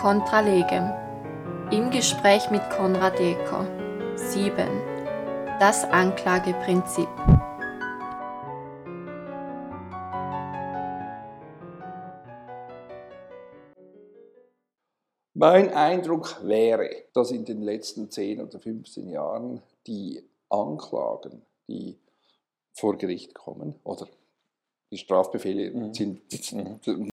Contra legem. Im Gespräch mit Konrad Eker. 7. Das Anklageprinzip. Mein Eindruck wäre, dass in den letzten 10 oder 15 Jahren die Anklagen, die vor Gericht kommen, oder die Strafbefehle Mhm. sind